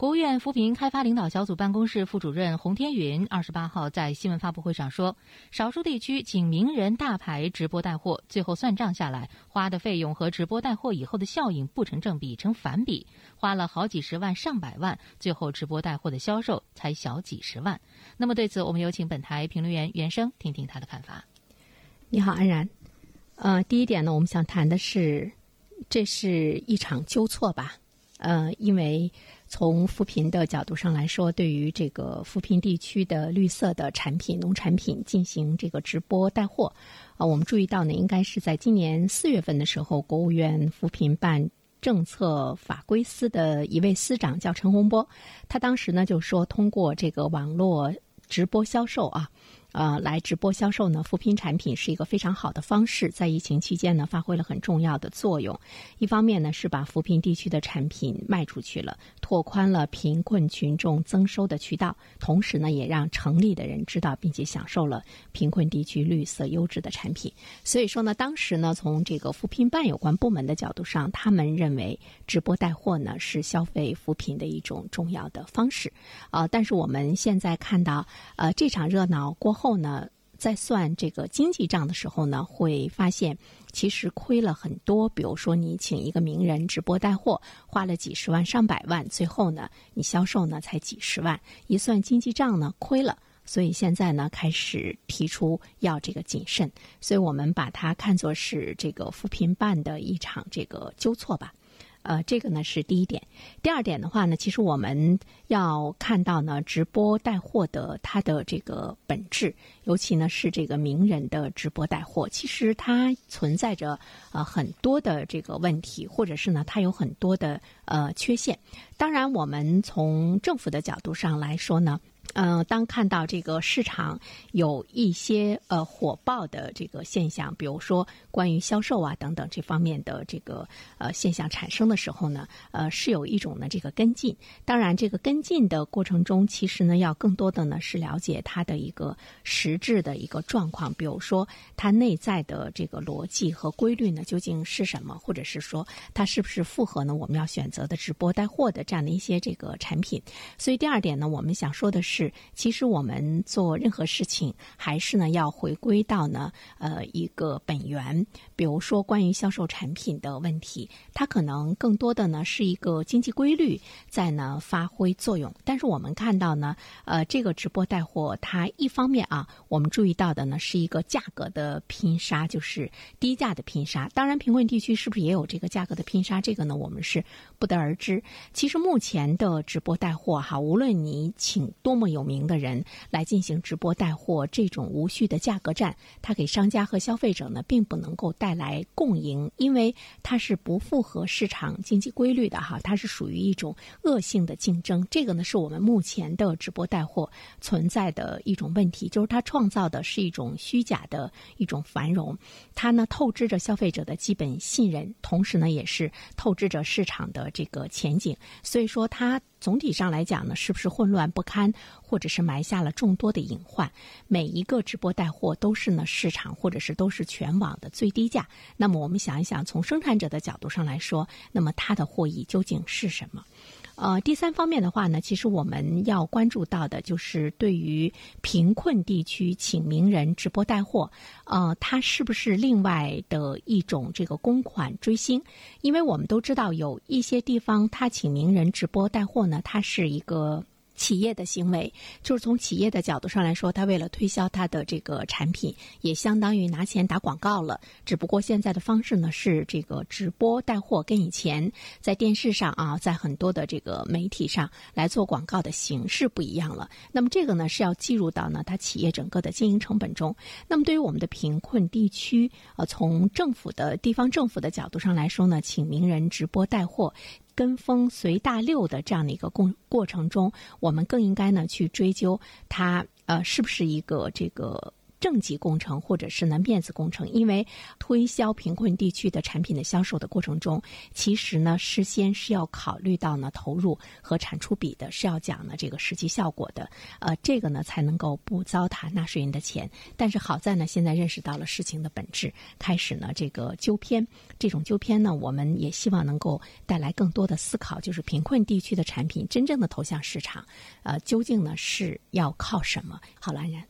国务院扶贫开发领导小组办公室副主任洪天云二十八号在新闻发布会上说，少数地区请名人大牌直播带货，最后算账下来，花的费用和直播带货以后的效应不成正比，成反比，花了好几十万上百万，最后直播带货的销售才小几十万。那么对此，我们有请本台评论员袁生听听他的看法。你好，安然。呃，第一点呢，我们想谈的是，这是一场纠错吧？呃，因为。从扶贫的角度上来说，对于这个扶贫地区的绿色的产品、农产品进行这个直播带货，啊，我们注意到呢，应该是在今年四月份的时候，国务院扶贫办政策法规司的一位司长叫陈洪波，他当时呢就说，通过这个网络直播销售啊。呃，来直播销售呢，扶贫产品是一个非常好的方式，在疫情期间呢，发挥了很重要的作用。一方面呢，是把扶贫地区的产品卖出去了，拓宽了贫困群众增收的渠道；同时呢，也让城里的人知道并且享受了贫困地区绿色优质的产品。所以说呢，当时呢，从这个扶贫办有关部门的角度上，他们认为直播带货呢是消费扶贫的一种重要的方式。啊，但是我们现在看到，呃，这场热闹过。后后呢，在算这个经济账的时候呢，会发现其实亏了很多。比如说，你请一个名人直播带货，花了几十万上百万，最后呢，你销售呢才几十万，一算经济账呢亏了。所以现在呢，开始提出要这个谨慎。所以我们把它看作是这个扶贫办的一场这个纠错吧。呃，这个呢是第一点。第二点的话呢，其实我们要看到呢，直播带货的它的这个本质，尤其呢是这个名人的直播带货，其实它存在着呃很多的这个问题，或者是呢它有很多的呃缺陷。当然，我们从政府的角度上来说呢。嗯，当看到这个市场有一些呃火爆的这个现象，比如说关于销售啊等等这方面的这个呃现象产生的时候呢，呃是有一种呢这个跟进。当然，这个跟进的过程中，其实呢要更多的呢是了解它的一个实质的一个状况，比如说它内在的这个逻辑和规律呢究竟是什么，或者是说它是不是符合呢我们要选择的直播带货的这样的一些这个产品。所以第二点呢，我们想说的是。是，其实我们做任何事情，还是呢要回归到呢呃一个本源。比如说关于销售产品的问题，它可能更多的呢是一个经济规律在呢发挥作用。但是我们看到呢，呃这个直播带货，它一方面啊，我们注意到的呢是一个价格的拼杀，就是低价的拼杀。当然，贫困地区是不是也有这个价格的拼杀？这个呢我们是不得而知。其实目前的直播带货哈，无论你请多么有名的人来进行直播带货，这种无序的价格战，它给商家和消费者呢，并不能够带来共赢，因为它是不符合市场经济规律的哈，它是属于一种恶性的竞争。这个呢，是我们目前的直播带货存在的一种问题，就是它创造的是一种虚假的一种繁荣，它呢透支着消费者的基本信任，同时呢，也是透支着市场的这个前景。所以说它。总体上来讲呢，是不是混乱不堪，或者是埋下了众多的隐患？每一个直播带货都是呢市场，或者是都是全网的最低价。那么我们想一想，从生产者的角度上来说，那么它的获益究竟是什么？呃，第三方面的话呢，其实我们要关注到的就是对于贫困地区请名人直播带货，呃，它是不是另外的一种这个公款追星？因为我们都知道有一些地方，他请名人直播带货呢，它是一个。企业的行为，就是从企业的角度上来说，他为了推销他的这个产品，也相当于拿钱打广告了。只不过现在的方式呢是这个直播带货，跟以前在电视上啊，在很多的这个媒体上来做广告的形式不一样了。那么这个呢是要计入到呢他企业整个的经营成本中。那么对于我们的贫困地区，呃，从政府的地方政府的角度上来说呢，请名人直播带货。跟风随大流的这样的一个过过程中，我们更应该呢去追究他呃是不是一个这个正极工程或者是呢面子工程，因为推销贫困地区的产品的销售的过程中，其实呢事先是要考虑到呢投入和产出比的，是要讲呢这个实际效果的，呃，这个呢才能够不糟蹋纳税人的钱。但是好在呢，现在认识到了事情的本质，开始呢这个纠偏，这种纠偏呢，我们也希望能够带来更多的思考，就是贫困地区的产品真正的投向市场，呃，究竟呢是要靠什么？好了，安然。